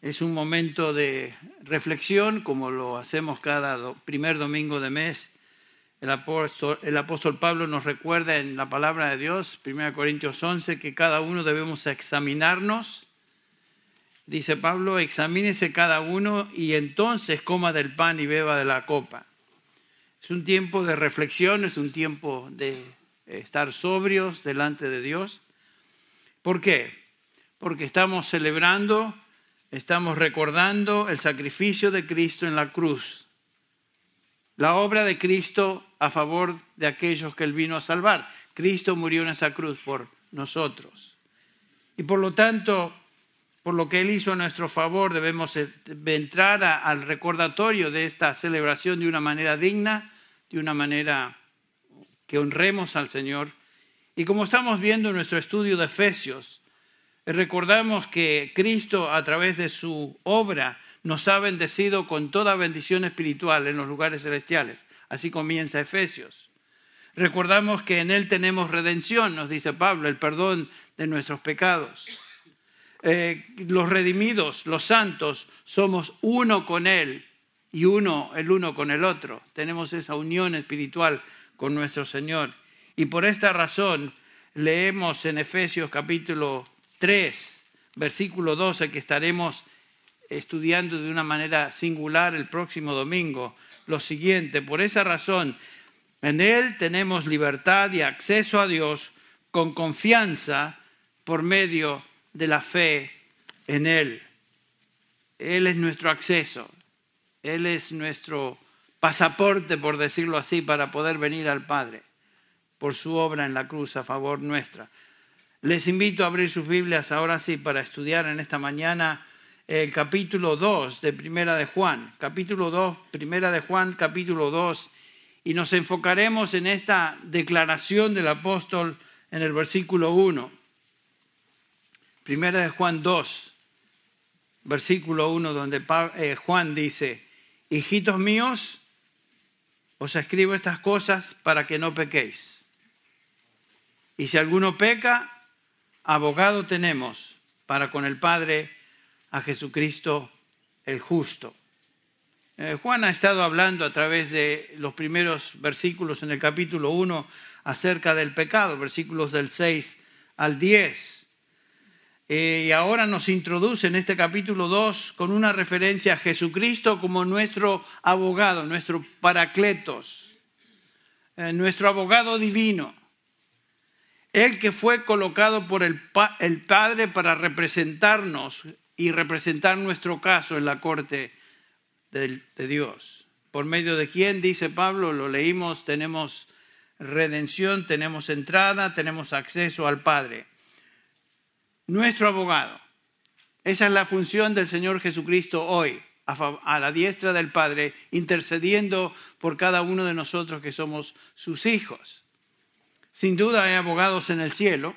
Es un momento de reflexión, como lo hacemos cada primer domingo de mes. El apóstol, el apóstol Pablo nos recuerda en la palabra de Dios, 1 Corintios 11, que cada uno debemos examinarnos. Dice Pablo, examínese cada uno y entonces coma del pan y beba de la copa. Es un tiempo de reflexión, es un tiempo de estar sobrios delante de Dios. ¿Por qué? Porque estamos celebrando, estamos recordando el sacrificio de Cristo en la cruz, la obra de Cristo a favor de aquellos que Él vino a salvar. Cristo murió en esa cruz por nosotros. Y por lo tanto, por lo que Él hizo a nuestro favor, debemos entrar al recordatorio de esta celebración de una manera digna, de una manera que honremos al Señor. Y como estamos viendo en nuestro estudio de Efesios, Recordamos que Cristo a través de su obra nos ha bendecido con toda bendición espiritual en los lugares celestiales. Así comienza Efesios. Recordamos que en Él tenemos redención, nos dice Pablo, el perdón de nuestros pecados. Eh, los redimidos, los santos, somos uno con Él y uno, el uno con el otro. Tenemos esa unión espiritual con nuestro Señor. Y por esta razón leemos en Efesios capítulo 3, versículo 12, que estaremos estudiando de una manera singular el próximo domingo, lo siguiente, por esa razón, en Él tenemos libertad y acceso a Dios con confianza por medio de la fe en Él. Él es nuestro acceso, Él es nuestro pasaporte, por decirlo así, para poder venir al Padre por su obra en la cruz a favor nuestra. Les invito a abrir sus Biblias ahora sí para estudiar en esta mañana el capítulo 2 de Primera de Juan. Capítulo 2, Primera de Juan, capítulo 2. Y nos enfocaremos en esta declaración del apóstol en el versículo 1. Primera de Juan 2, versículo 1, donde eh, Juan dice, hijitos míos, os escribo estas cosas para que no pequéis. Y si alguno peca, abogado tenemos para con el Padre a Jesucristo el justo. Eh, Juan ha estado hablando a través de los primeros versículos en el capítulo 1 acerca del pecado, versículos del 6 al 10. Eh, y ahora nos introduce en este capítulo 2 con una referencia a Jesucristo como nuestro abogado, nuestro paracletos, eh, nuestro abogado divino. Él que fue colocado por el, Padre para representarnos y representar nuestro caso en la corte de, de Dios. Por medio de quién, dice Pablo, lo leímos, tenemos redención, tenemos entrada, tenemos acceso al Padre. Nuestro abogado. Esa es la función del Señor Jesucristo hoy, a la diestra del Padre, intercediendo por cada uno de nosotros que somos sus hijos. Sin duda hay abogados en el cielo,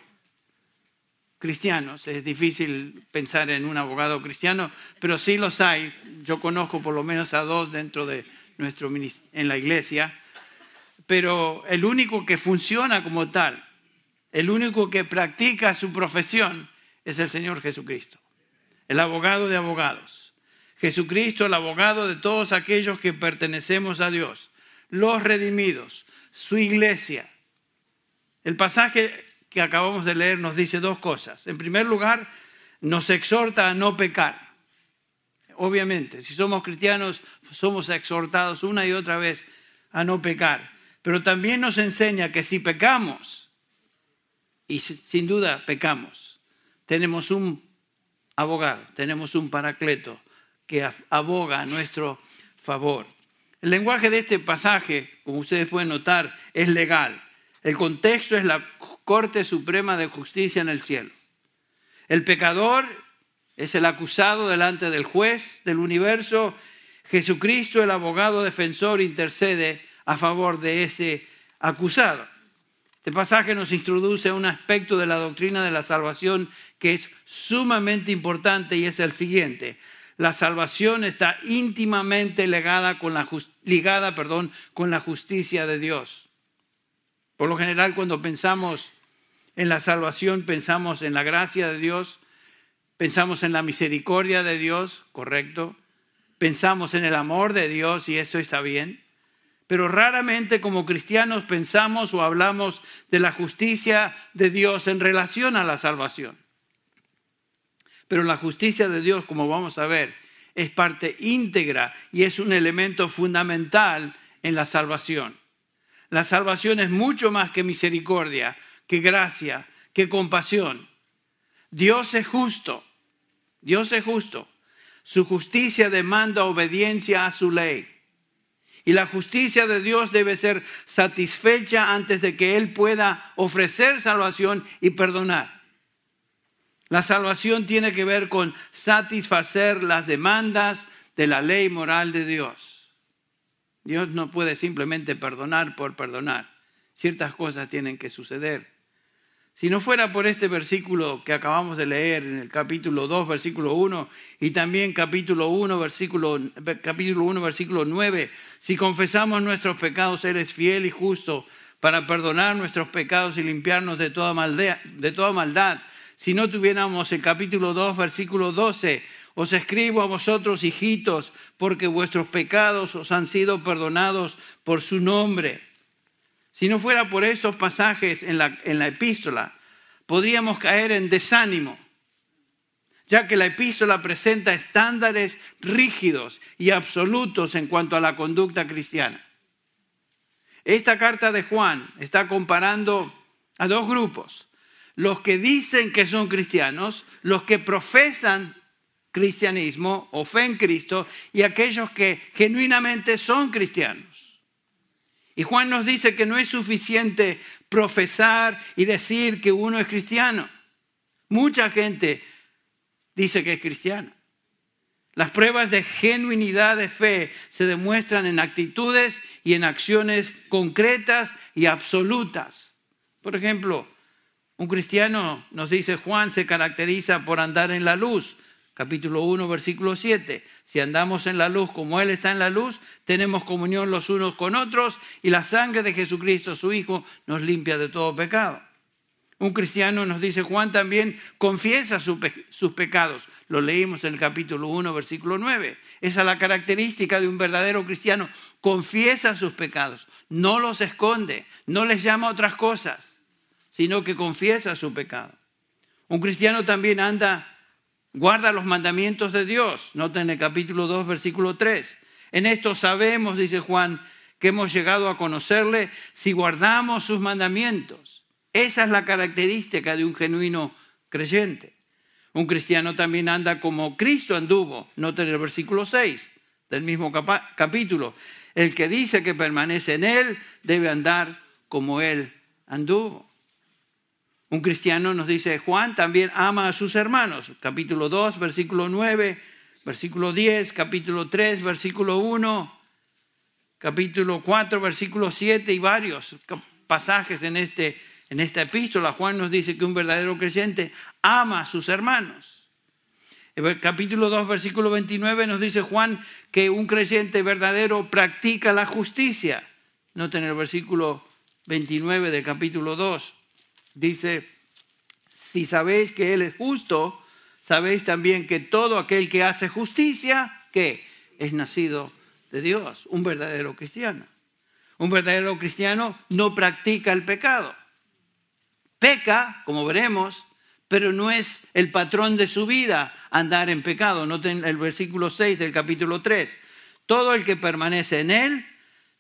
cristianos. Es difícil pensar en un abogado cristiano, pero sí los hay. Yo conozco por lo menos a dos dentro de nuestro en la iglesia. Pero el único que funciona como tal, el único que practica su profesión es el Señor Jesucristo, el abogado de abogados. Jesucristo, el abogado de todos aquellos que pertenecemos a Dios, los redimidos, su iglesia, el pasaje que acabamos de leer nos dice dos cosas. En primer lugar, nos exhorta a no pecar. Obviamente, si somos cristianos, somos exhortados una y otra vez a no pecar. Pero también nos enseña que si pecamos, y sin duda pecamos, tenemos un abogado, tenemos un paracleto que aboga a nuestro favor. El lenguaje de este pasaje, como ustedes pueden notar, es legal. El contexto es la Corte Suprema de Justicia en el cielo. El pecador es el acusado delante del juez del universo. Jesucristo, el abogado defensor, intercede a favor de ese acusado. Este pasaje nos introduce a un aspecto de la doctrina de la salvación que es sumamente importante y es el siguiente. La salvación está íntimamente ligada con la, con la justicia de Dios. Por lo general, cuando pensamos en la salvación, pensamos en la gracia de Dios, Pensamos en la misericordia de Dios, correcto. Pensamos en el amor de Dios y eso está bien. Pero raramente como cristianos pensamos o hablamos de la justicia de Dios en relación a la salvación. Pero la justicia de Dios, como vamos a ver, es parte íntegra y es un elemento fundamental en la salvación. La salvación es mucho más que misericordia, que gracia, que compasión. Dios es justo Dios es justo. Su justicia demanda obediencia a su ley. Y la justicia de Dios debe ser satisfecha antes de que Él pueda ofrecer salvación y perdonar. La salvación tiene que ver con satisfacer las demandas de la ley moral de Dios. Dios no puede simplemente perdonar por perdonar. Ciertas cosas tienen que suceder. Si no fuera por este versículo que acabamos de leer en el capítulo 2, versículo 1, y también capítulo 1, versículo, capítulo 1, versículo 9, si confesamos nuestros pecados, Él es fiel y justo para perdonar nuestros pecados y limpiarnos de toda maldad. De toda maldad. Si no tuviéramos el capítulo 2, versículo 12, os escribo a vosotros, hijitos, porque vuestros pecados os han sido perdonados por su nombre. Si no fuera por esos pasajes en la, en la epístola, podríamos caer en desánimo, ya que la epístola presenta estándares rígidos y absolutos en cuanto a la conducta cristiana. Esta carta de Juan está comparando a dos grupos, los que dicen que son cristianos, los que profesan cristianismo o fe en Cristo y aquellos que genuinamente son cristianos. Y Juan nos dice que no es suficiente profesar y decir que uno es cristiano. Mucha gente dice que es cristiana. Las pruebas de genuinidad de fe se demuestran en actitudes y en acciones concretas y absolutas. Por ejemplo, un cristiano, nos dice Juan, se caracteriza por andar en la luz, capítulo 1, versículo 7. Si andamos en la luz como Él está en la luz, tenemos comunión los unos con otros y la sangre de Jesucristo, su Hijo, nos limpia de todo pecado. Un cristiano, nos dice Juan, también confiesa sus pecados. Lo leímos en el capítulo 1, versículo 9. Esa es la característica de un verdadero cristiano. Confiesa sus pecados, no los esconde, no les llama otras cosas, sino que confiesa su pecado. Un cristiano también anda Guarda los mandamientos de Dios. Noten el capítulo 2, versículo 3. En esto sabemos, dice Juan, que hemos llegado a conocerle si guardamos sus mandamientos. Esa es la característica de un genuino creyente. Un cristiano también anda como Cristo anduvo. Noten el versículo 6 del mismo capítulo. El que dice que permanece en Él debe andar como Él anduvo. Un cristiano, nos dice Juan, también ama a sus hermanos. Capítulo 2, versículo 9, versículo 10, capítulo 3, versículo 1, capítulo 4, versículo 7 y varios pasajes en, este, en esta epístola. Juan nos dice que un verdadero creyente ama a sus hermanos. Capítulo 2, versículo 29 nos dice Juan que un creyente verdadero practica la justicia. Noten el versículo 29 del capítulo 2. Dice, si sabéis que Él es justo, sabéis también que todo aquel que hace justicia, que es nacido de Dios, un verdadero cristiano. Un verdadero cristiano no practica el pecado. Peca, como veremos, pero no es el patrón de su vida andar en pecado. Noten el versículo 6 del capítulo 3. Todo el que permanece en él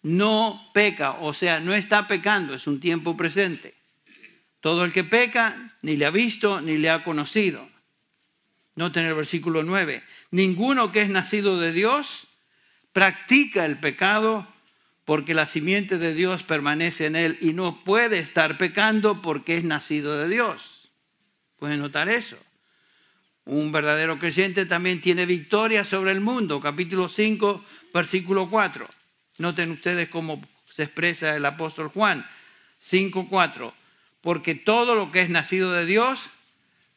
no peca, o sea, no está pecando, es un tiempo presente. Todo el que peca ni le ha visto ni le ha conocido. Noten el versículo 9. Ninguno que es nacido de Dios practica el pecado porque la simiente de Dios permanece en él y no puede estar pecando porque es nacido de Dios. Pueden notar eso. Un verdadero creyente también tiene victoria sobre el mundo. Capítulo 5, versículo 4. Noten ustedes cómo se expresa el apóstol Juan. 5, 4 porque todo lo que es nacido de Dios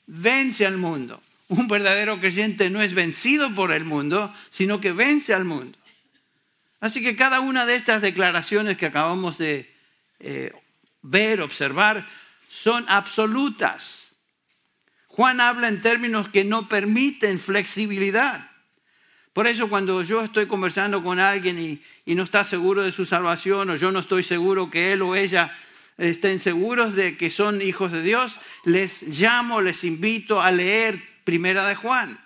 vence al mundo. Un verdadero creyente no es vencido por el mundo, sino que vence al mundo. Así que cada una de estas declaraciones que acabamos de eh, ver, observar, son absolutas. Juan habla en términos que no permiten flexibilidad. Por eso cuando yo estoy conversando con alguien y, y, no está seguro de su salvación o yo no estoy seguro que él o ella estén seguros de que son hijos de Dios, les llamo, les invito a leer Primera de Juan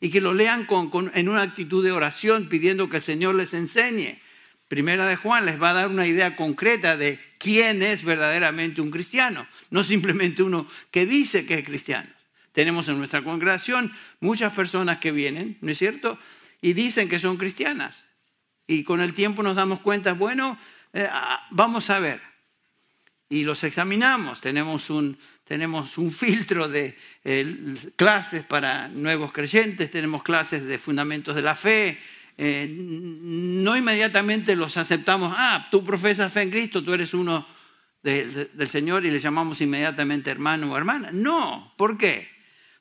y que lo lean en una actitud de oración pidiendo que el Señor les enseñe. Primera de Juan les va a dar una idea concreta de quién es verdaderamente un cristiano, no simplemente uno que dice que es cristiano. Tenemos en nuestra congregación muchas personas que vienen, ¿no es cierto? Y dicen que son cristianas. Y con el tiempo nos damos cuenta, bueno, eh, ah, vamos a ver. Y los examinamos, tenemos un, tenemos un filtro de eh, clases para nuevos creyentes, tenemos clases de fundamentos de la fe. Eh, no inmediatamente los aceptamos, ah, tú profesas fe en Cristo, tú eres uno del Señor y le llamamos inmediatamente hermano o hermana. No, ¿por qué?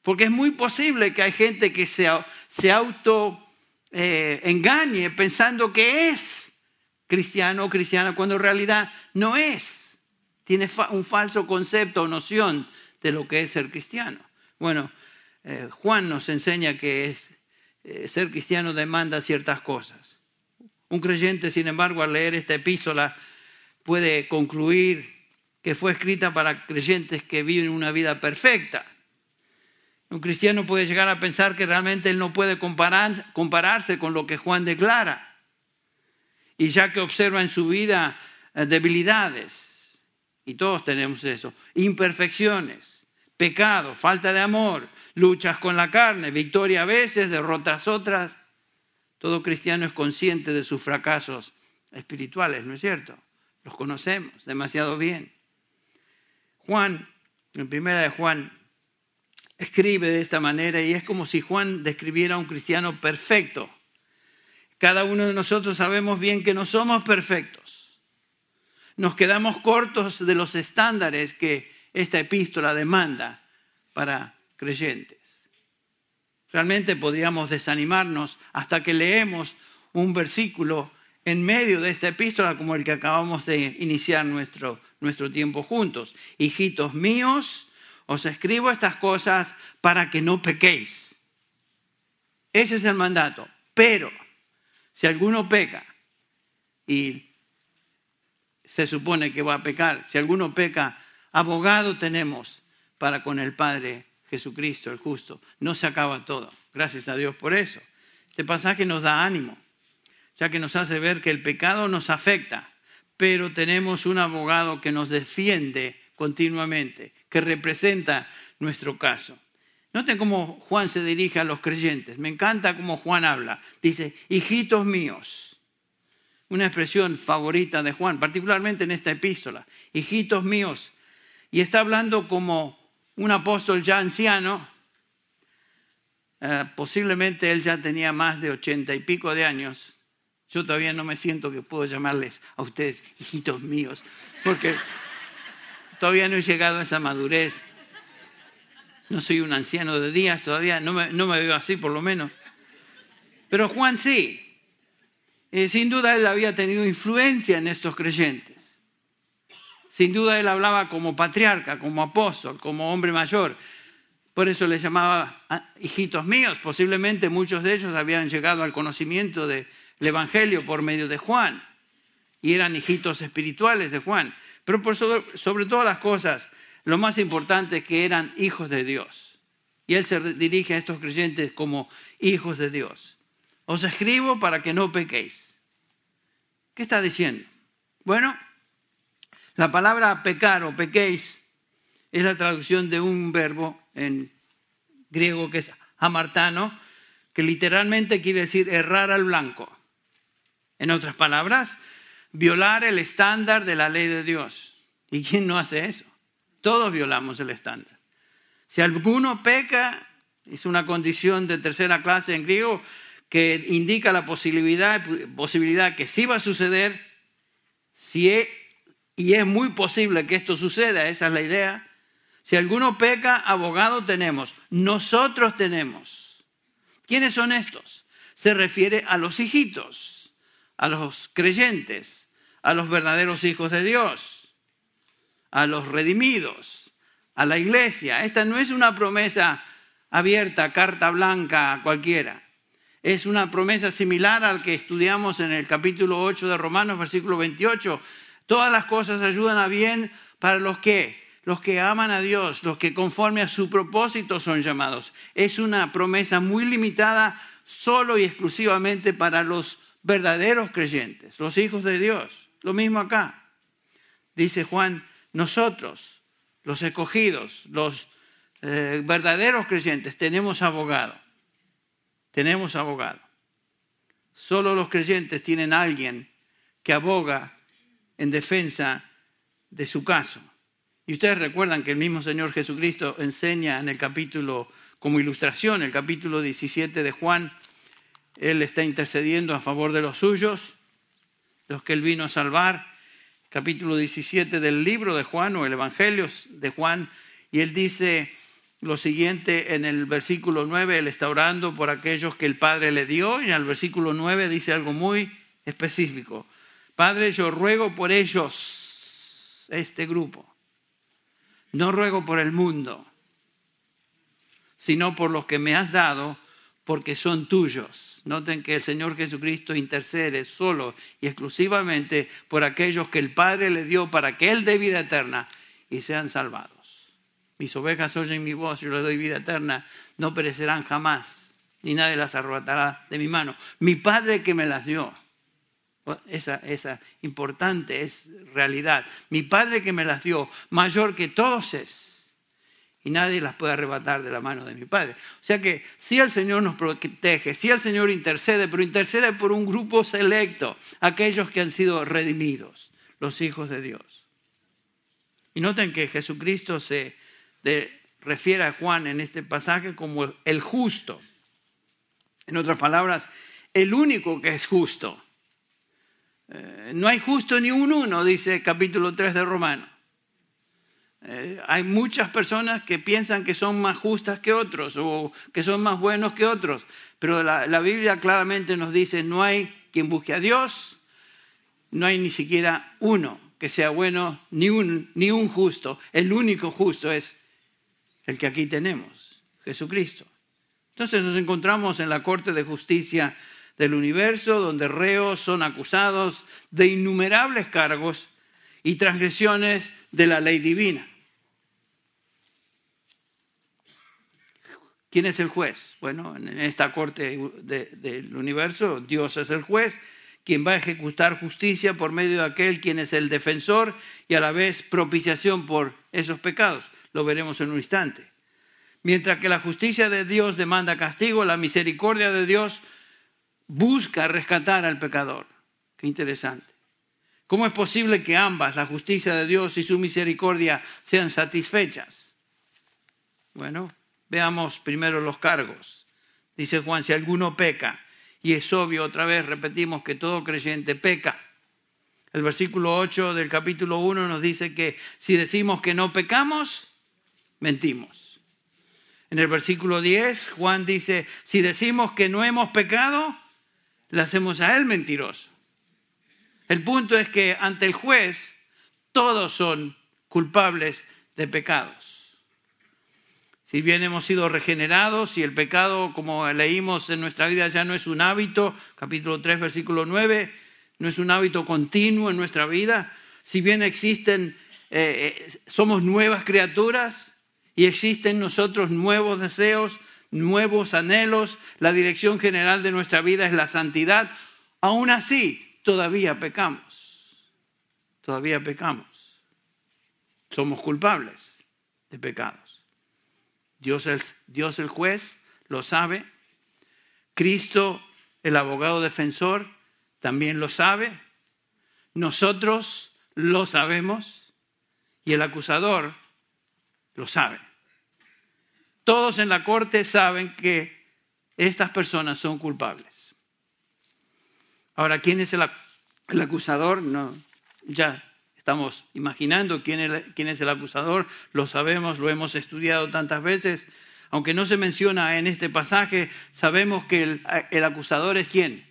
Porque es muy posible que hay gente que se, se auto eh, engañe pensando que es cristiano o cristiana cuando en realidad no es tiene un falso concepto o noción de lo que es ser cristiano. Bueno, eh, Juan nos enseña que eh, ser cristiano demanda ciertas cosas. Un creyente, sin embargo, al leer esta epístola puede concluir que fue escrita para creyentes que viven una vida perfecta. Un cristiano puede llegar a pensar que realmente él no puede compararse con lo que Juan declara. Y ya que observa en su vida eh, debilidades, y todos tenemos eso, imperfecciones, pecado, falta de amor, luchas con la carne, victoria a veces, derrotas otras. Todo cristiano es consciente de sus fracasos espirituales, ¿no es cierto? Los conocemos demasiado bien. Juan, en primera de Juan, escribe de esta manera y es como si Juan describiera a un cristiano perfecto. Cada uno de nosotros sabemos bien que no somos perfectos nos quedamos cortos de los estándares que esta epístola demanda para creyentes. Realmente podríamos desanimarnos hasta que leemos un versículo en medio de esta epístola como el que acabamos de iniciar nuestro, nuestro tiempo juntos. Hijitos míos, os escribo estas cosas para que no pequéis. Ese es el mandato. Pero si alguno peca y se supone que va a pecar. Si alguno peca, abogado tenemos para con el Padre Jesucristo, el justo. No se acaba todo. Gracias a Dios por eso. Este pasaje nos da ánimo, ya que nos hace ver que el pecado nos afecta, pero tenemos un abogado que nos defiende continuamente, que representa nuestro caso. Noten cómo Juan se dirige a los creyentes. Me encanta cómo Juan habla. Dice, hijitos míos una expresión favorita de Juan, particularmente en esta epístola, hijitos míos, y está hablando como un apóstol ya anciano, eh, posiblemente él ya tenía más de ochenta y pico de años, yo todavía no me siento que puedo llamarles a ustedes hijitos míos, porque todavía no he llegado a esa madurez, no soy un anciano de días todavía, no me, no me veo así por lo menos, pero Juan sí, eh, sin duda él había tenido influencia en estos creyentes. Sin duda él hablaba como patriarca, como apóstol, como hombre mayor. Por eso le llamaba ah, hijitos míos. Posiblemente muchos de ellos habían llegado al conocimiento del Evangelio por medio de Juan y eran hijitos espirituales de Juan. Pero sobre, sobre todas las cosas, lo más importante es que eran hijos de Dios. Y él se dirige a estos creyentes como hijos de Dios. Os escribo para que no pequéis. ¿Qué está diciendo? Bueno, la palabra pecar o pequéis es la traducción de un verbo en griego que es amartano, que literalmente quiere decir errar al blanco. En otras palabras, violar el estándar de la ley de Dios. ¿Y quién no hace eso? Todos violamos el estándar. Si alguno peca, es una condición de tercera clase en griego, que indica la posibilidad, posibilidad que sí va a suceder, si y es muy posible que esto suceda, esa es la idea. Si alguno peca, abogado tenemos, nosotros tenemos. ¿Quiénes son estos? Se refiere a los hijitos, a los creyentes, a los verdaderos hijos de Dios, a los redimidos, a la iglesia. Esta no es una promesa abierta, carta blanca a cualquiera. Es una promesa similar al que estudiamos en el capítulo 8 de Romanos, versículo 28. Todas las cosas ayudan a bien para los que, los que aman a Dios, los que conforme a su propósito son llamados. Es una promesa muy limitada solo y exclusivamente para los verdaderos creyentes, los hijos de Dios. Lo mismo acá. Dice Juan, nosotros, los escogidos, los eh, verdaderos creyentes, tenemos abogado. Tenemos abogado. Solo los creyentes tienen alguien que aboga en defensa de su caso. Y ustedes recuerdan que el mismo Señor Jesucristo enseña en el capítulo, como ilustración, el capítulo 17 de Juan, Él está intercediendo a favor de los suyos, los que Él vino a salvar. Capítulo 17 del libro de Juan o el Evangelio de Juan, y Él dice, lo siguiente en el versículo 9, Él está orando por aquellos que el Padre le dio, y en el versículo 9 dice algo muy específico. Padre, yo ruego por ellos, este grupo. No ruego por el mundo, sino por los que me has dado, porque son tuyos. Noten que el Señor Jesucristo intercede solo y exclusivamente por aquellos que el Padre le dio para que Él dé vida eterna y sean salvados. Mis ovejas oyen mi voz, yo les doy vida eterna, no perecerán jamás, ni nadie las arrebatará de mi mano. Mi Padre que me las dio. Esa, esa importante es realidad. Mi Padre que me las dio, mayor que todos es. Y nadie las puede arrebatar de la mano de mi Padre. O sea que si el Señor nos protege, si el Señor intercede, pero intercede por un grupo selecto, aquellos que han sido redimidos, los hijos de Dios. Y noten que Jesucristo se refiere a Juan en este pasaje como el justo. En otras palabras, el único que es justo. Eh, no hay justo ni un uno, dice el capítulo 3 de Romano. Eh, hay muchas personas que piensan que son más justas que otros o que son más buenos que otros, pero la, la Biblia claramente nos dice, no hay quien busque a Dios, no hay ni siquiera uno que sea bueno, ni un, ni un justo. El único justo es el que aquí tenemos, Jesucristo. Entonces nos encontramos en la Corte de Justicia del universo, donde reos son acusados de innumerables cargos y transgresiones de la ley divina. ¿Quién es el juez? Bueno, en esta corte del universo, Dios es el juez, quien va a ejecutar justicia por medio de aquel quien es el defensor y a la vez propiciación por esos pecados lo veremos en un instante. Mientras que la justicia de Dios demanda castigo, la misericordia de Dios busca rescatar al pecador. Qué interesante. ¿Cómo es posible que ambas, la justicia de Dios y su misericordia, sean satisfechas? Bueno, veamos primero los cargos. Dice Juan, si alguno peca, y es obvio, otra vez repetimos que todo creyente peca. El versículo 8 del capítulo 1 nos dice que si decimos que no pecamos, mentimos. En el versículo 10, Juan dice, si decimos que no hemos pecado, le hacemos a él mentiroso. El punto es que ante el juez todos son culpables de pecados. Si bien hemos sido regenerados y el pecado, como leímos en nuestra vida, ya no es un hábito, capítulo 3, versículo 9, no es un hábito continuo en nuestra vida, si bien existen, eh, eh, somos nuevas criaturas, y existen en nosotros nuevos deseos, nuevos anhelos, la dirección general de nuestra vida es la santidad, aún así todavía pecamos, todavía pecamos, somos culpables de pecados. Dios el, Dios el juez lo sabe, Cristo el abogado defensor también lo sabe, nosotros lo sabemos y el acusador lo saben. Todos en la corte saben que estas personas son culpables. Ahora, ¿quién es el, acusador? No, ya estamos imaginando quién es, quién es el acusador, lo sabemos, lo hemos estudiado tantas veces. Aunque no se menciona en este pasaje, sabemos que el, el acusador es quién?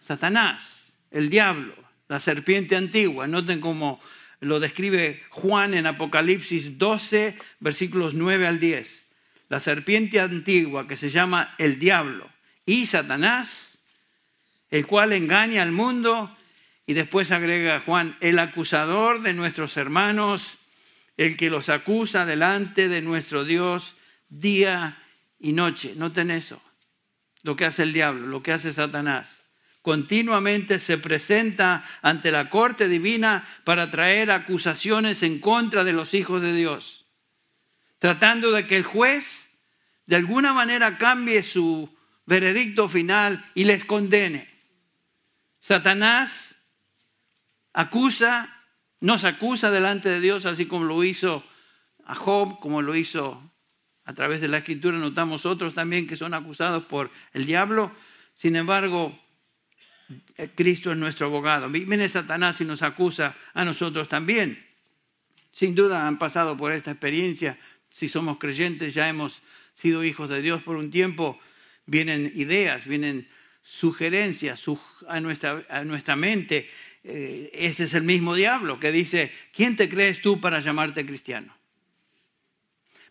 Satanás, el diablo, la serpiente antigua. Noten cómo lo describe Juan en Apocalipsis 12, versículos 9 al 10. La serpiente antigua que se llama el diablo y Satanás, el cual engaña al mundo, y después agrega Juan, el acusador de nuestros hermanos, el que los acusa delante de nuestro Dios día y noche. Noten eso, lo que hace el diablo, lo que hace Satanás. Continuamente se presenta ante la corte divina para traer acusaciones en contra de los hijos de Dios, tratando de que el juez de alguna manera cambie su veredicto final y les condene. Satanás acusa, nos acusa delante de Dios, así como lo hizo a Job, como lo hizo a través de la escritura, notamos otros también que son acusados por el diablo. Sin embargo, Cristo es nuestro abogado. Viene Satanás y nos acusa a nosotros también. Sin duda han pasado por esta experiencia. Si somos creyentes, ya hemos sido hijos de Dios por un tiempo vienen ideas, vienen sugerencias a nuestra, a nuestra mente. Eh, ese es el mismo diablo que dice, ¿quién te crees tú para llamarte cristiano?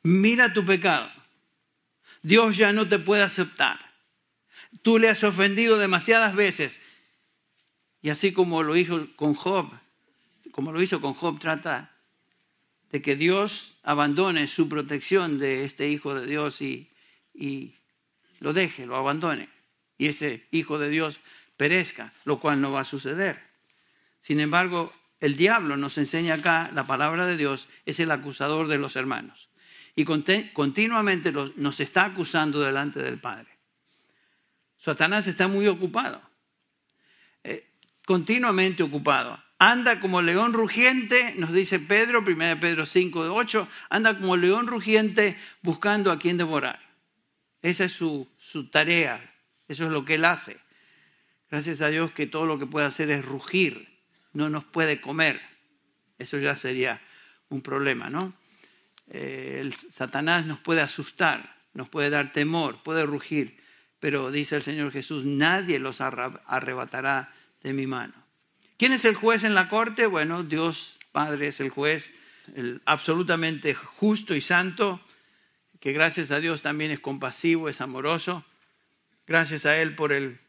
Mira tu pecado. Dios ya no te puede aceptar. Tú le has ofendido demasiadas veces. Y así como lo hizo con Job, como lo hizo con Job, trata de que Dios abandone su protección de este hijo de Dios y, lo deje, lo abandone y ese hijo de Dios perezca, lo cual no va a suceder. Sin embargo, el diablo nos enseña acá, la palabra de Dios es el acusador de los hermanos y continuamente nos está acusando delante del Padre. Satanás está muy ocupado, eh, continuamente ocupado. Anda como león rugiente, nos dice Pedro, 1 Pedro 5, 8, anda como león rugiente buscando a quien devorar. Esa es su, tarea, eso es lo que él hace. Gracias a Dios que todo lo que puede hacer es rugir, no nos puede comer. Eso ya sería un problema, ¿no? Eh, el Satanás nos puede asustar, nos puede dar temor, puede rugir, pero dice el Señor Jesús, nadie los arrebatará de mi mano. ¿Quién es el juez en la corte? Bueno, Dios Padre es el juez, el absolutamente justo y santo, que gracias a Dios también es compasivo, es amoroso. Gracias a Él por el,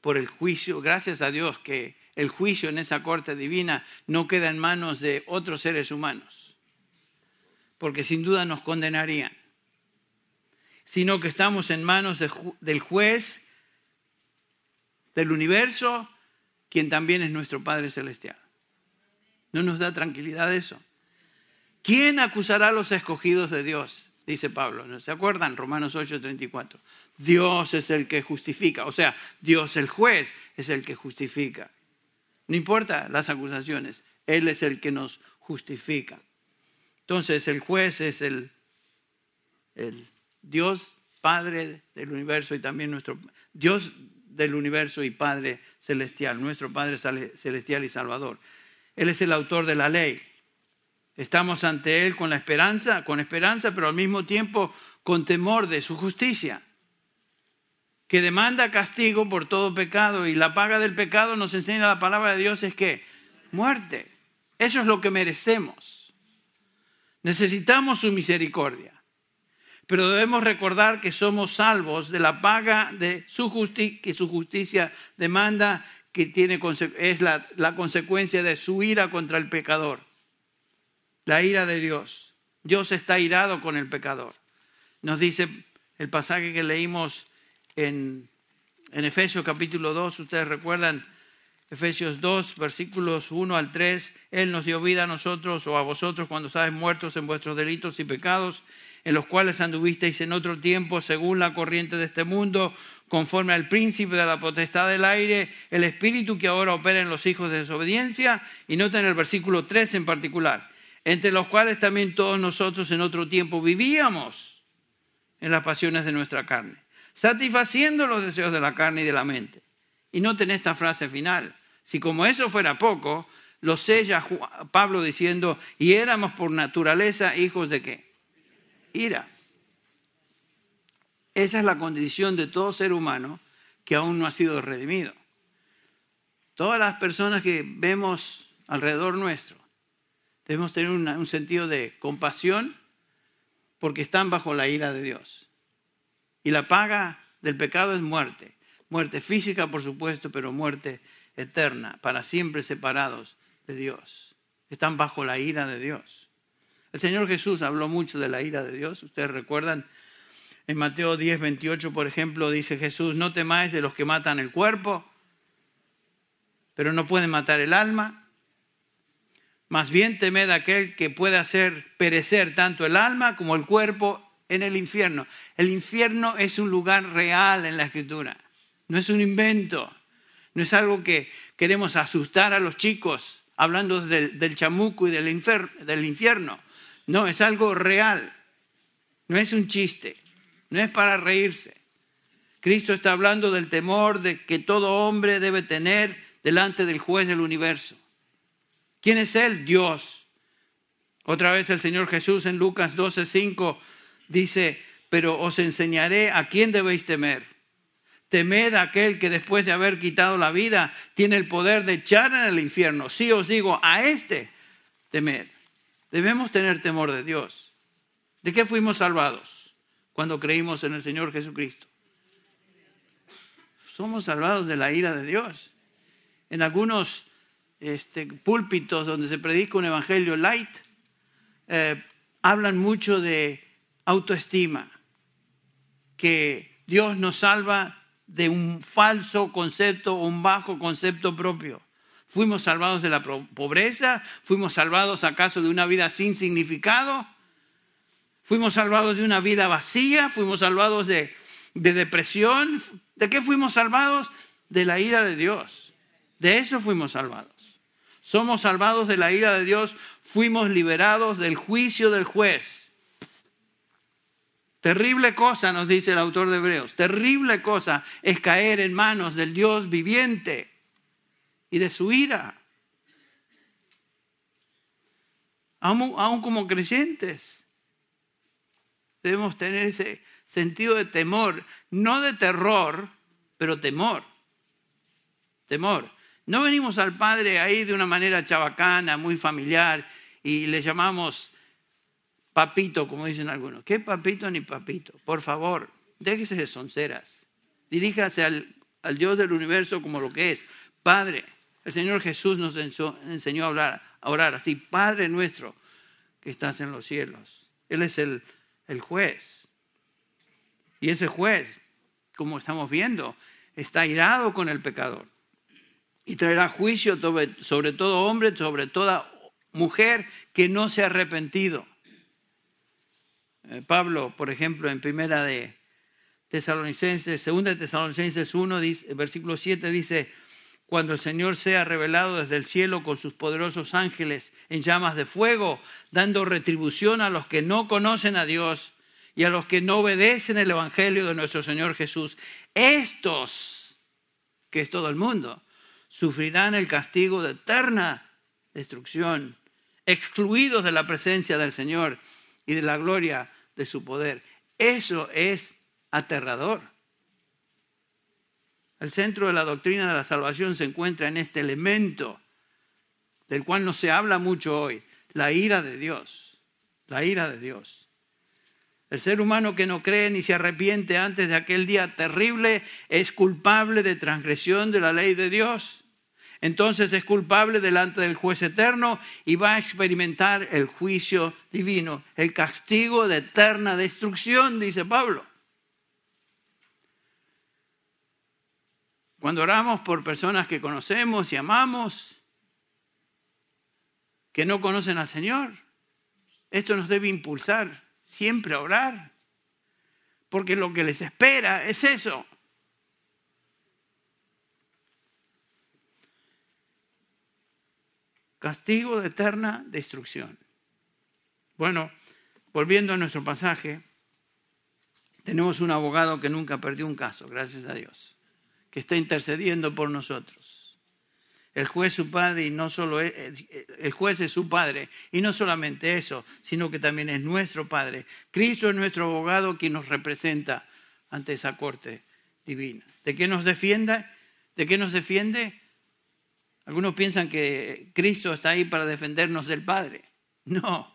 por el juicio, gracias a Dios que el juicio en esa corte divina no queda en manos de otros seres humanos, porque sin duda nos condenarían, sino que estamos en manos del juez del universo, quien también es nuestro Padre Celestial. ¿No nos da tranquilidad eso? ¿Quién acusará a los escogidos de Dios? dice Pablo. ¿no? ¿Se acuerdan? Romanos 8:34. Dios es el que justifica, o sea, Dios el juez es el que justifica. No importa las acusaciones, Él es el que nos justifica. Entonces el juez es el, el Dios Padre del universo y también nuestro Dios del universo y Padre celestial, nuestro Padre celestial y Salvador. Él es el autor de la ley. Estamos ante Él con la esperanza, con esperanza, pero al mismo tiempo con temor de su justicia, que demanda castigo por todo pecado y la paga del pecado nos enseña la palabra de Dios es que muerte. Eso es lo que merecemos. Necesitamos su misericordia, pero debemos recordar que somos salvos de la paga de su justicia, que su justicia demanda, que tiene, es la, consecuencia de su ira contra el pecador la ira de Dios. Dios está irado con el pecador. Nos dice el pasaje que leímos en, en Efesios capítulo 2, ustedes recuerdan, Efesios 2, versículos 1 al 3, Él nos dio vida a nosotros o a vosotros cuando estáis muertos en vuestros delitos y pecados, en los cuales anduvisteis en otro tiempo según la corriente de este mundo, conforme al príncipe de la potestad del aire, el espíritu que ahora opera en los hijos de desobediencia, y noten el versículo 3 en particular, entre los cuales también todos nosotros en otro tiempo vivíamos en las pasiones de nuestra carne, satisfaciendo los deseos de la carne y de la mente. Y noten esta frase final, si como eso fuera poco, lo sella Pablo diciendo, y éramos por naturaleza hijos de qué? Ira. Esa es la condición de todo ser humano que aún no ha sido redimido. Todas las personas que vemos alrededor nuestro, Debemos tener un sentido de compasión porque están bajo la ira de Dios. Y la paga del pecado es muerte. Muerte física, por supuesto, pero muerte eterna, para siempre separados de Dios. Están bajo la ira de Dios. El Señor Jesús habló mucho de la ira de Dios. Ustedes recuerdan, en Mateo 10, 28, por ejemplo, dice Jesús, no temáis de los que matan el cuerpo, pero no pueden matar el alma. Más bien temed aquel que puede hacer perecer tanto el alma como el cuerpo en el infierno. El infierno es un lugar real en la escritura, no es un invento, no es algo que queremos asustar a los chicos hablando del, chamuco y del, del infierno. No, es algo real, no es un chiste, no es para reírse. Cristo está hablando del temor de que todo hombre debe tener delante del juez del universo. ¿Quién es Él? Dios. Otra vez el Señor Jesús en Lucas 12:5 dice, pero os enseñaré a quién debéis temer. Temed a aquel que después de haber quitado la vida tiene el poder de echar en el infierno. Sí os digo, a este temed. Debemos tener temor de Dios. ¿De qué fuimos salvados cuando creímos en el Señor Jesucristo? Somos salvados de la ira de Dios. En algunos este, púlpitos donde se predica un evangelio light, eh, hablan mucho de autoestima, que Dios nos salva de un falso concepto o un bajo concepto propio. ¿Fuimos salvados de la pobreza? ¿Fuimos salvados acaso de una vida sin significado? ¿Fuimos salvados de una vida vacía? ¿Fuimos salvados de, de depresión? ¿De qué fuimos salvados? De la ira de Dios. De eso fuimos salvados. Somos salvados de la ira de Dios, fuimos liberados del juicio del juez. Terrible cosa, nos dice el autor de Hebreos, terrible cosa es caer en manos del Dios viviente y de su ira. Aún, como creyentes, debemos tener ese sentido de temor, no de terror, pero temor. Temor. No venimos al Padre ahí de una manera chabacana, muy familiar, y le llamamos papito, como dicen algunos. ¿Qué papito ni papito? Por favor, déjese de sonceras. Diríjase al, Dios del universo como lo que es. Padre, el Señor Jesús nos enseñó a, hablar, a orar así. Padre nuestro que estás en los cielos. Él es el, el juez. Y ese juez, como estamos viendo, está irado con el pecador y traerá juicio sobre, todo hombre, sobre toda mujer que no se ha arrepentido. Eh, Pablo, por ejemplo, en primera de Tesalonicenses, segunda de Tesalonicenses 1, dice, versículo 7 dice, cuando el Señor sea revelado desde el cielo con sus poderosos ángeles en llamas de fuego, dando retribución a los que no conocen a Dios y a los que no obedecen el Evangelio de nuestro Señor Jesús. Estos, que es todo el mundo, sufrirán el castigo de eterna destrucción, excluidos de la presencia del Señor y de la gloria de su poder. Eso es aterrador. El centro de la doctrina de la salvación se encuentra en este elemento del cual no se habla mucho hoy, la ira de Dios, la ira de Dios. El ser humano que no cree ni se arrepiente antes de aquel día terrible es culpable de transgresión de la ley de Dios entonces es culpable delante del juez eterno y va a experimentar el juicio divino, el castigo de eterna destrucción, dice Pablo. Cuando oramos por personas que conocemos y amamos, que no conocen al Señor, esto nos debe impulsar siempre a orar, porque lo que les espera es eso, castigo de eterna destrucción. Bueno, volviendo a nuestro pasaje, tenemos un abogado que nunca perdió un caso, gracias a Dios, que está intercediendo por nosotros. El juez su padre y no solo el juez es su padre y no solamente eso, sino que también es nuestro padre. Cristo es nuestro abogado quien nos representa ante esa corte divina. ¿De qué nos defiende? ¿De qué nos defiende? Algunos piensan que Cristo está ahí para defendernos del Padre. No,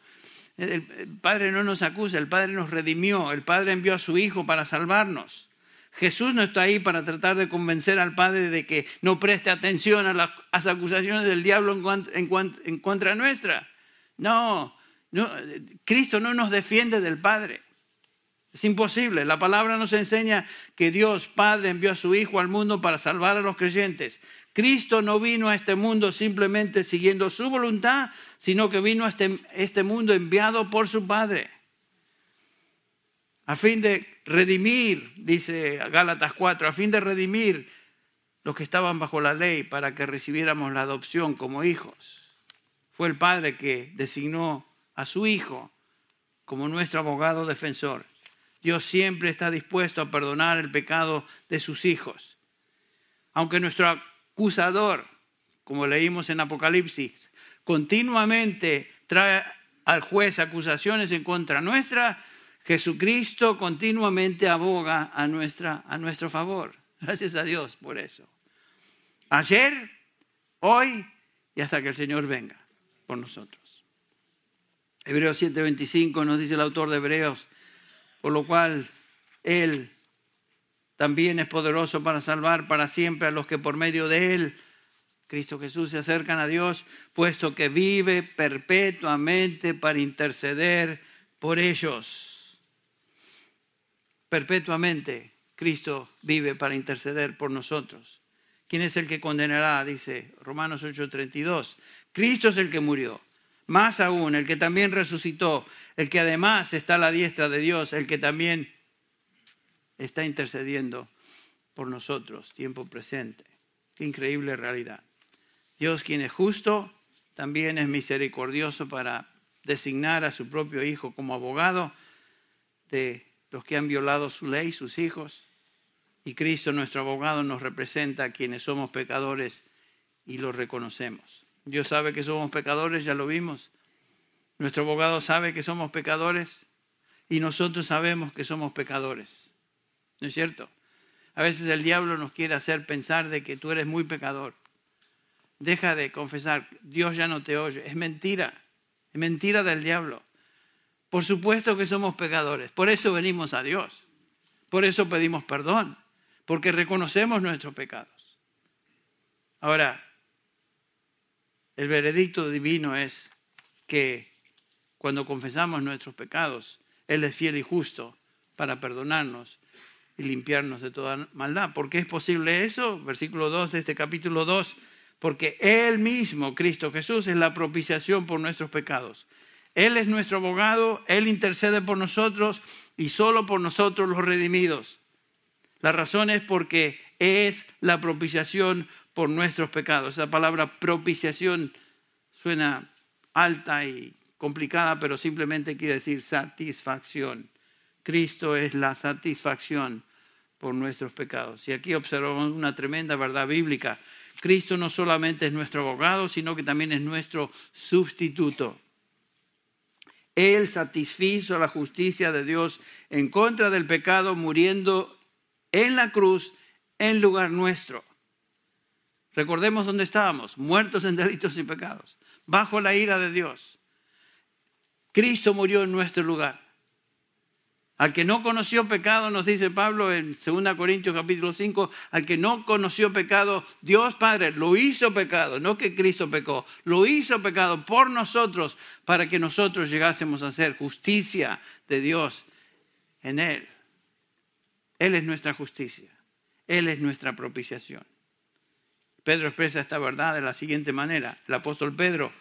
el Padre no nos acusa, el Padre nos redimió, el Padre envió a su Hijo para salvarnos. Jesús no está ahí para tratar de convencer al Padre de que no preste atención a las acusaciones del diablo en, contra nuestra. No, no, Cristo no nos defiende del Padre. Es imposible. La palabra nos enseña que Dios Padre envió a su Hijo al mundo para salvar a los creyentes. Cristo no vino a este mundo simplemente siguiendo su voluntad, sino que vino a este, este mundo enviado por su Padre. A fin de redimir, dice Gálatas 4, a fin de redimir los que estaban bajo la ley para que recibiéramos la adopción como hijos. Fue el Padre que designó a su Hijo como nuestro abogado defensor. Dios siempre está dispuesto a perdonar el pecado de sus hijos. Aunque nuestro acusador, como leímos en Apocalipsis, continuamente trae al juez acusaciones en contra nuestra, Jesucristo continuamente aboga a, nuestra, a nuestro favor. Gracias a Dios por eso. Ayer, hoy y hasta que el Señor venga por nosotros. Hebreos 7:25 nos dice el autor de Hebreos, por lo cual Él también es poderoso para salvar para siempre a los que por medio de Él, Cristo Jesús, se acercan a Dios, puesto que vive perpetuamente para interceder por ellos. Perpetuamente Cristo vive para interceder por nosotros. ¿Quién es el que condenará? Dice Romanos 8:32. Cristo es el que murió más aún, el que también resucitó, el que además está a la diestra de Dios, el que también está intercediendo por nosotros, tiempo presente. Qué increíble realidad. Dios quien es justo, también es misericordioso para designar a su propio Hijo como abogado de los que han violado su ley, sus hijos. Y Cristo, nuestro abogado, nos representa a quienes somos pecadores y lo reconocemos. Dios sabe que somos pecadores, ya lo vimos. Nuestro abogado sabe que somos pecadores y nosotros sabemos que somos pecadores. ¿No es cierto? A veces el diablo nos quiere hacer pensar de que tú eres muy pecador. Deja de confesar, Dios ya no te oye. Es mentira, es mentira del diablo. Por supuesto que somos pecadores, por eso venimos a Dios, por eso pedimos perdón, porque reconocemos nuestros pecados. Ahora, el veredicto divino es que cuando confesamos nuestros pecados, Él es fiel y justo para perdonarnos y limpiarnos de toda maldad. ¿Por qué es posible eso? Versículo 2 de este capítulo 2. Porque Él mismo, Cristo Jesús, es la propiciación por nuestros pecados. Él es nuestro abogado, Él intercede por nosotros y solo por nosotros los redimidos. La razón es porque es la propiciación por nuestros pecados. Esa palabra propiciación suena alta y complicada, pero simplemente quiere decir satisfacción. Cristo es la satisfacción por nuestros pecados. Y aquí observamos una tremenda verdad bíblica. Cristo no solamente es nuestro abogado, sino que también es nuestro sustituto. Él satisfizo la justicia de Dios en contra del pecado, muriendo en la cruz en lugar nuestro. Recordemos dónde estábamos, muertos en delitos y pecados, bajo la ira de Dios. Cristo murió en nuestro lugar. Al que no conoció pecado, nos dice Pablo en 2 Corintios capítulo 5, al que no conoció pecado, Dios Padre lo hizo pecado, no que Cristo pecó, lo hizo pecado por nosotros para que nosotros llegásemos a ser justicia de Dios en Él. Él es nuestra justicia, Él es nuestra propiciación. Pedro expresa esta verdad de la siguiente manera. El apóstol Pedro,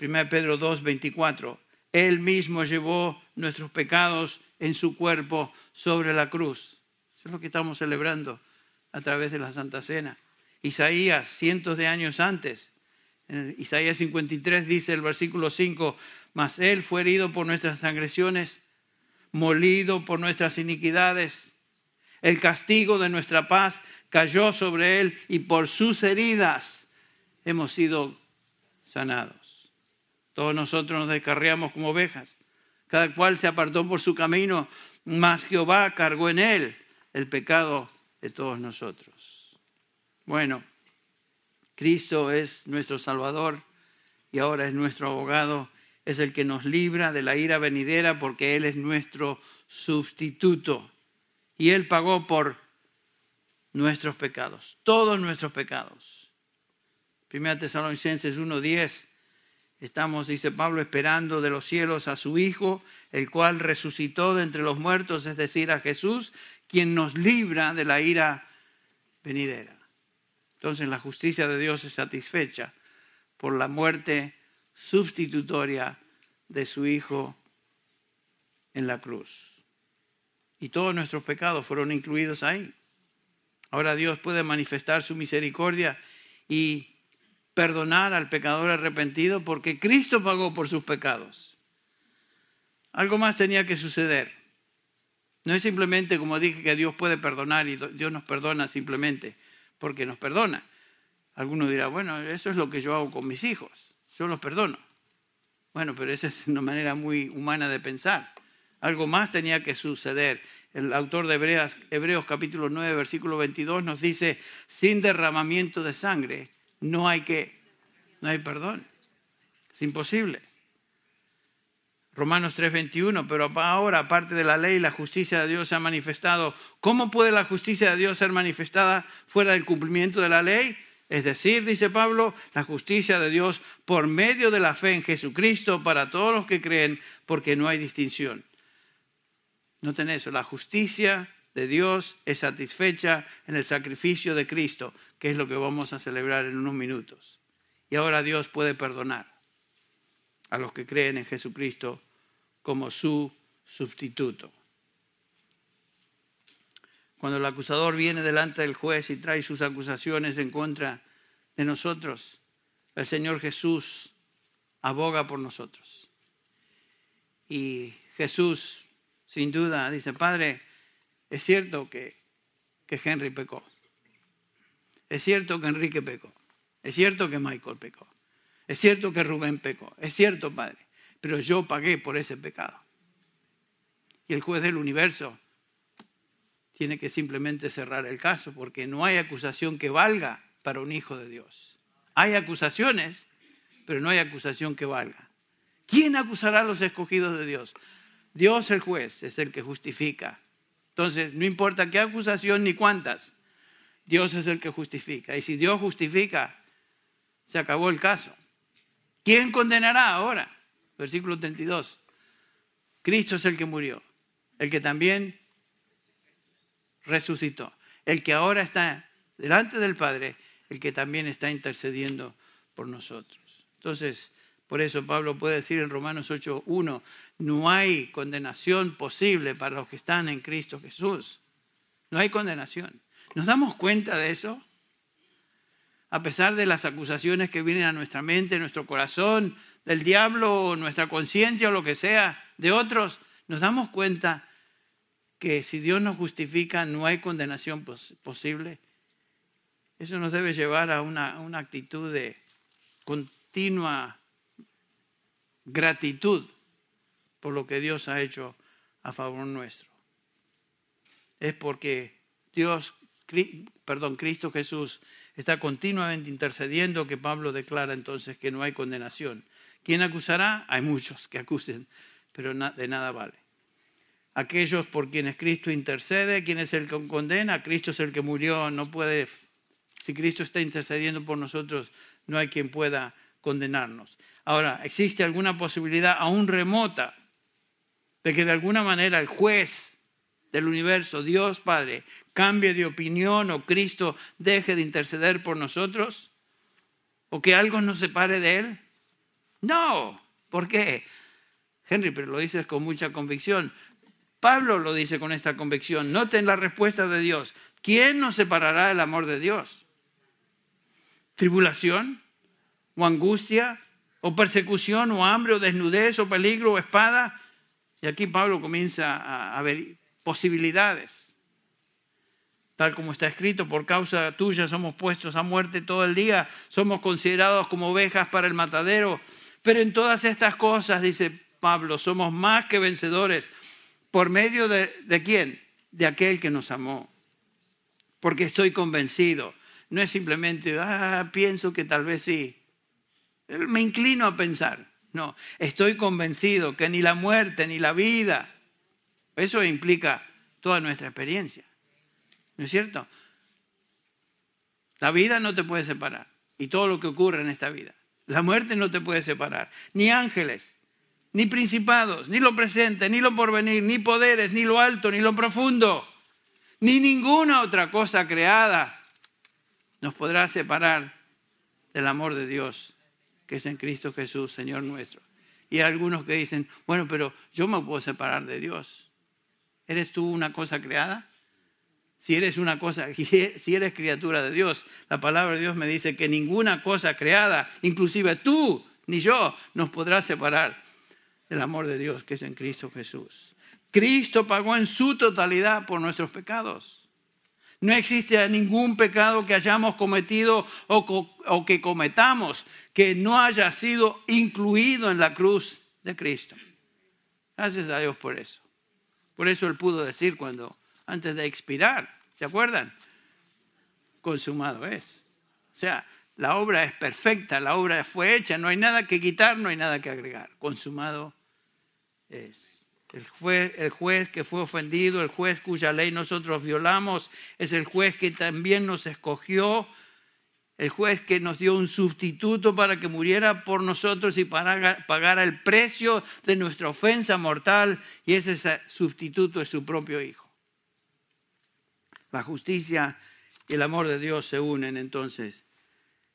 1 Pedro 2, 24, Él mismo llevó nuestros pecados en su cuerpo sobre la cruz. Eso es lo que estamos celebrando a través de la Santa Cena. Isaías, cientos de años antes, en Isaías 53 dice el versículo 5, mas Él fue herido por nuestras transgresiones, molido por nuestras iniquidades. El castigo de nuestra paz cayó sobre él y por sus heridas hemos sido sanados. Todos nosotros nos descarriamos como ovejas. Cada cual se apartó por su camino, mas Jehová cargó en él el pecado de todos nosotros. Bueno, Cristo es nuestro Salvador y ahora es nuestro abogado es el que nos libra de la ira venidera porque Él es nuestro sustituto. Y Él pagó por nuestros pecados, todos nuestros pecados. Primera Tesalonicenses 1.10, estamos, dice Pablo, esperando de los cielos a su Hijo, el cual resucitó de entre los muertos, es decir, a Jesús, quien nos libra de la ira venidera. Entonces la justicia de Dios es satisfecha por la muerte sustitutoria de su Hijo en la cruz. Y todos nuestros pecados fueron incluidos ahí. Ahora Dios puede manifestar su misericordia y perdonar al pecador arrepentido porque Cristo pagó por sus pecados. Algo más tenía que suceder. No es simplemente como dije que Dios puede perdonar y Dios nos perdona simplemente porque nos perdona. Alguno dirá, bueno, eso es lo que yo hago con mis hijos, yo los perdono. Bueno, pero esa es una manera muy humana de pensar. Algo más tenía que suceder. El autor de Hebreos, Hebreos capítulo 9, versículo 22 nos dice, sin derramamiento de sangre no hay que, no hay perdón. Es imposible. Romanos 3:21, pero ahora, aparte de la ley, la justicia de Dios se ha manifestado. ¿Cómo puede la justicia de Dios ser manifestada fuera del cumplimiento de la ley? Es decir, dice Pablo, la justicia de Dios por medio de la fe en Jesucristo para todos los que creen, porque no hay distinción. Noten eso, la justicia de Dios es satisfecha en el sacrificio de Cristo, que es lo que vamos a celebrar en unos minutos. Y ahora Dios puede perdonar a los que creen en Jesucristo como su sustituto. Cuando el acusador viene delante del juez y trae sus acusaciones en contra de nosotros, el Señor Jesús aboga por nosotros. Y Jesús, sin duda, dice, Padre, es cierto que, que Henry pecó. Es cierto que Enrique pecó. Es cierto que Michael pecó. Es cierto que Rubén pecó. Es cierto, Padre pero yo pagué por ese pecado. Y el juez del universo tiene que simplemente cerrar el caso porque no hay acusación que valga para un hijo de Dios. Hay acusaciones, pero no hay acusación que valga. ¿Quién acusará a los escogidos de Dios? Dios el juez es el que justifica. Entonces, no importa qué acusación ni cuántas, Dios es el que justifica. Y si Dios justifica, se acabó el caso. ¿Quién condenará ahora? versículo 32. Cristo es el que murió, el que también resucitó, el que ahora está delante del Padre, el que también está intercediendo por nosotros. Entonces, por eso Pablo puede decir en Romanos 8.1, no hay condenación posible para los que están en Cristo Jesús. No hay condenación. ¿Nos damos cuenta de eso? A pesar de las acusaciones que vienen a nuestra mente, nuestro corazón, del diablo nuestra conciencia o lo que sea de otros, nos damos cuenta que si Dios nos justifica no hay condenación posible. Eso nos debe llevar a una, una actitud de continua gratitud por lo que Dios ha hecho a favor nuestro. Es porque Dios, perdón, Cristo Jesús está continuamente intercediendo que Pablo declara entonces que no hay condenación. ¿Quién acusará? Hay muchos que acusen, pero de nada vale. Aquellos por quienes Cristo intercede, ¿quién es el que condena? Cristo es el que murió, no puede, si Cristo está intercediendo por nosotros, no hay quien pueda condenarnos. Ahora, ¿existe alguna posibilidad aún remota de que de alguna manera el juez del universo, Dios Padre, cambie de opinión o Cristo deje de interceder por nosotros? ¿O que algo nos separe de Él? No, ¿por qué? Henry, pero lo dices con mucha convicción. Pablo lo dice con esta convicción. Noten la respuesta de Dios. ¿Quién nos separará del amor de Dios? ¿Tribulación? ¿O angustia? ¿O persecución? ¿O hambre? ¿O desnudez? ¿O peligro? ¿O espada? Y aquí Pablo comienza a ver posibilidades. Tal como está escrito, por causa tuya somos puestos a muerte todo el día, somos considerados como ovejas para el matadero. Pero en todas estas cosas, dice Pablo, somos más que vencedores. ¿Por medio de, quién? De aquel que nos amó. Porque estoy convencido. No es simplemente, ah, pienso que tal vez sí. Me inclino a pensar. No, estoy convencido que ni la muerte ni la vida, eso implica toda nuestra experiencia. ¿No es cierto? La vida no te puede separar y todo lo que ocurre en esta vida. La muerte no te puede separar. Ni ángeles, ni principados, ni lo presente, ni lo porvenir, ni poderes, ni lo alto, ni lo profundo, ni ninguna otra cosa creada nos podrá separar del amor de Dios que es en Cristo Jesús, Señor nuestro. Y hay algunos que dicen, bueno, pero yo me puedo separar de Dios. ¿Eres tú una cosa creada? Si eres una cosa, si eres criatura de Dios, la palabra de Dios me dice que ninguna cosa creada, inclusive tú ni yo, nos podrá separar del amor de Dios que es en Cristo Jesús. Cristo pagó en su totalidad por nuestros pecados. No existe ningún pecado que hayamos cometido o, que cometamos que no haya sido incluido en la cruz de Cristo. Gracias a Dios por eso. Por eso él pudo decir cuando, antes de expirar, ¿se acuerdan? Consumado es. O sea, la obra es perfecta, la obra fue hecha, no hay nada que quitar, no hay nada que agregar. Consumado es. El juez, que fue ofendido, el juez cuya ley nosotros violamos, es el juez que también nos escogió, el juez que nos dio un sustituto para que muriera por nosotros y para, pagara el precio de nuestra ofensa mortal, y ese sustituto es su propio Hijo. La justicia y el amor de Dios se unen entonces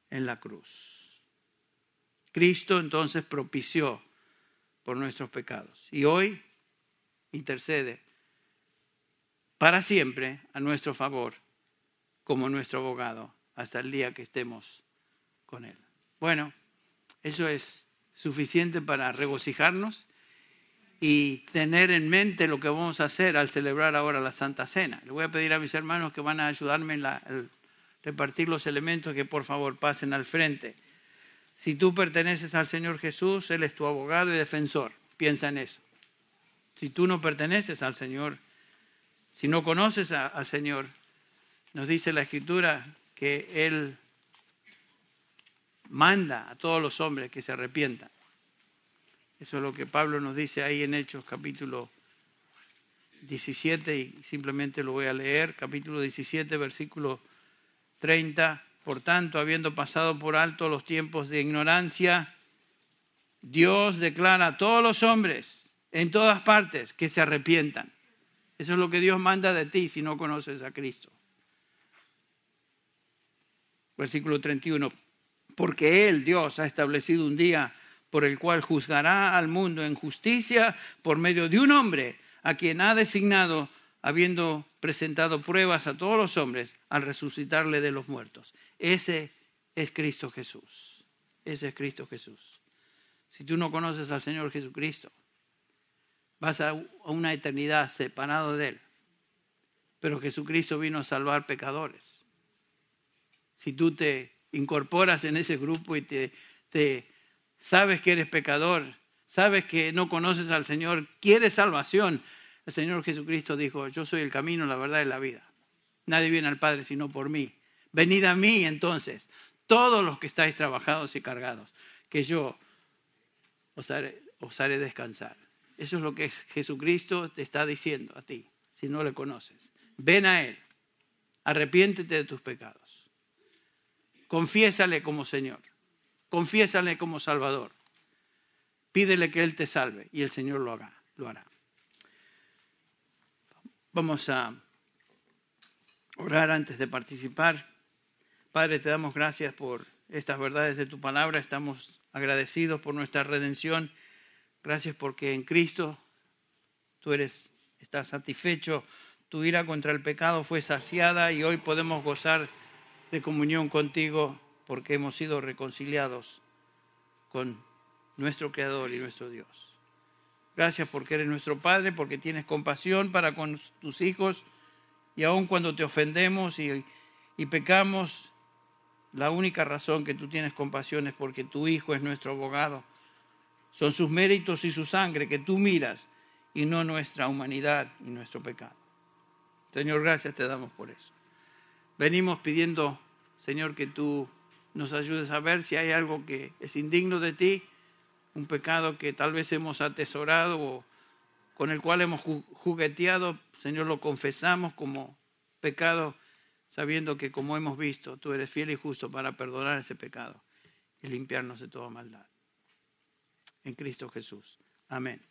en la cruz. Cristo entonces propició por nuestros pecados. Y hoy intercede para siempre a nuestro favor como nuestro abogado hasta el día que estemos con Él. Bueno, eso es suficiente para regocijarnos y tener en mente lo que vamos a hacer al celebrar ahora la Santa Cena. Le voy a pedir a mis hermanos que van a ayudarme en la, repartir los elementos que por favor pasen al frente. Si tú perteneces al Señor Jesús, Él es tu abogado y defensor. Piensa en eso. Si tú no perteneces al Señor, si no conoces al Señor, nos dice la Escritura que Él manda a todos los hombres que se arrepientan. Eso es lo que Pablo nos dice ahí en Hechos capítulo 17 y simplemente lo voy a leer, capítulo 17, versículo 30. Por tanto, habiendo pasado por alto los tiempos de ignorancia, Dios declara a todos los hombres en todas partes que se arrepientan. Eso es lo que Dios manda de ti si no conoces a Cristo. Versículo 31. Porque Él, Dios, ha establecido un día por el cual juzgará al mundo en justicia por medio de un hombre a quien ha designado, habiendo presentado pruebas a todos los hombres al resucitarle de los muertos. Ese es Cristo Jesús. Ese es Cristo Jesús. Si tú no conoces al Señor Jesucristo, vas a una eternidad separado de Él. Pero Jesucristo vino a salvar pecadores. Si tú te incorporas en ese grupo y te, te sabes que eres pecador, sabes que no conoces al Señor, quieres salvación, el Señor Jesucristo dijo, yo soy el camino, la verdad y la vida. Nadie viene al Padre sino por mí. Venid a mí entonces, todos los que estáis trabajados y cargados, que yo os haré, os haré descansar. Eso es lo que Jesucristo te está diciendo a ti, si no le conoces. Ven a Él, arrepiéntete de tus pecados, confiésale como Señor, confiésale como Salvador, pídele que Él te salve y el Señor lo, haga, lo hará. Vamos a orar antes de participar. Padre, te damos gracias por estas verdades de tu palabra. Estamos agradecidos por nuestra redención Gracias porque en Cristo tú eres, estás satisfecho, tu ira contra el pecado fue saciada y hoy podemos gozar de comunión contigo porque hemos sido reconciliados con nuestro Creador y nuestro Dios. Gracias porque eres nuestro Padre, porque tienes compasión para con tus hijos y aun cuando te ofendemos y, y pecamos, la única razón que tú tienes compasión es porque tu Hijo es nuestro abogado son sus méritos y su sangre que tú miras y no nuestra humanidad y nuestro pecado. Señor, gracias te damos por eso. Venimos pidiendo, Señor, que tú nos ayudes a ver si hay algo que es indigno de ti un pecado que tal vez hemos atesorado o con el cual hemos jugueteado, Señor, lo confesamos como pecado, sabiendo que como hemos visto, tú eres fiel y justo para perdonar ese pecado y limpiarnos de toda maldad. En Cristo Jesús. Amén.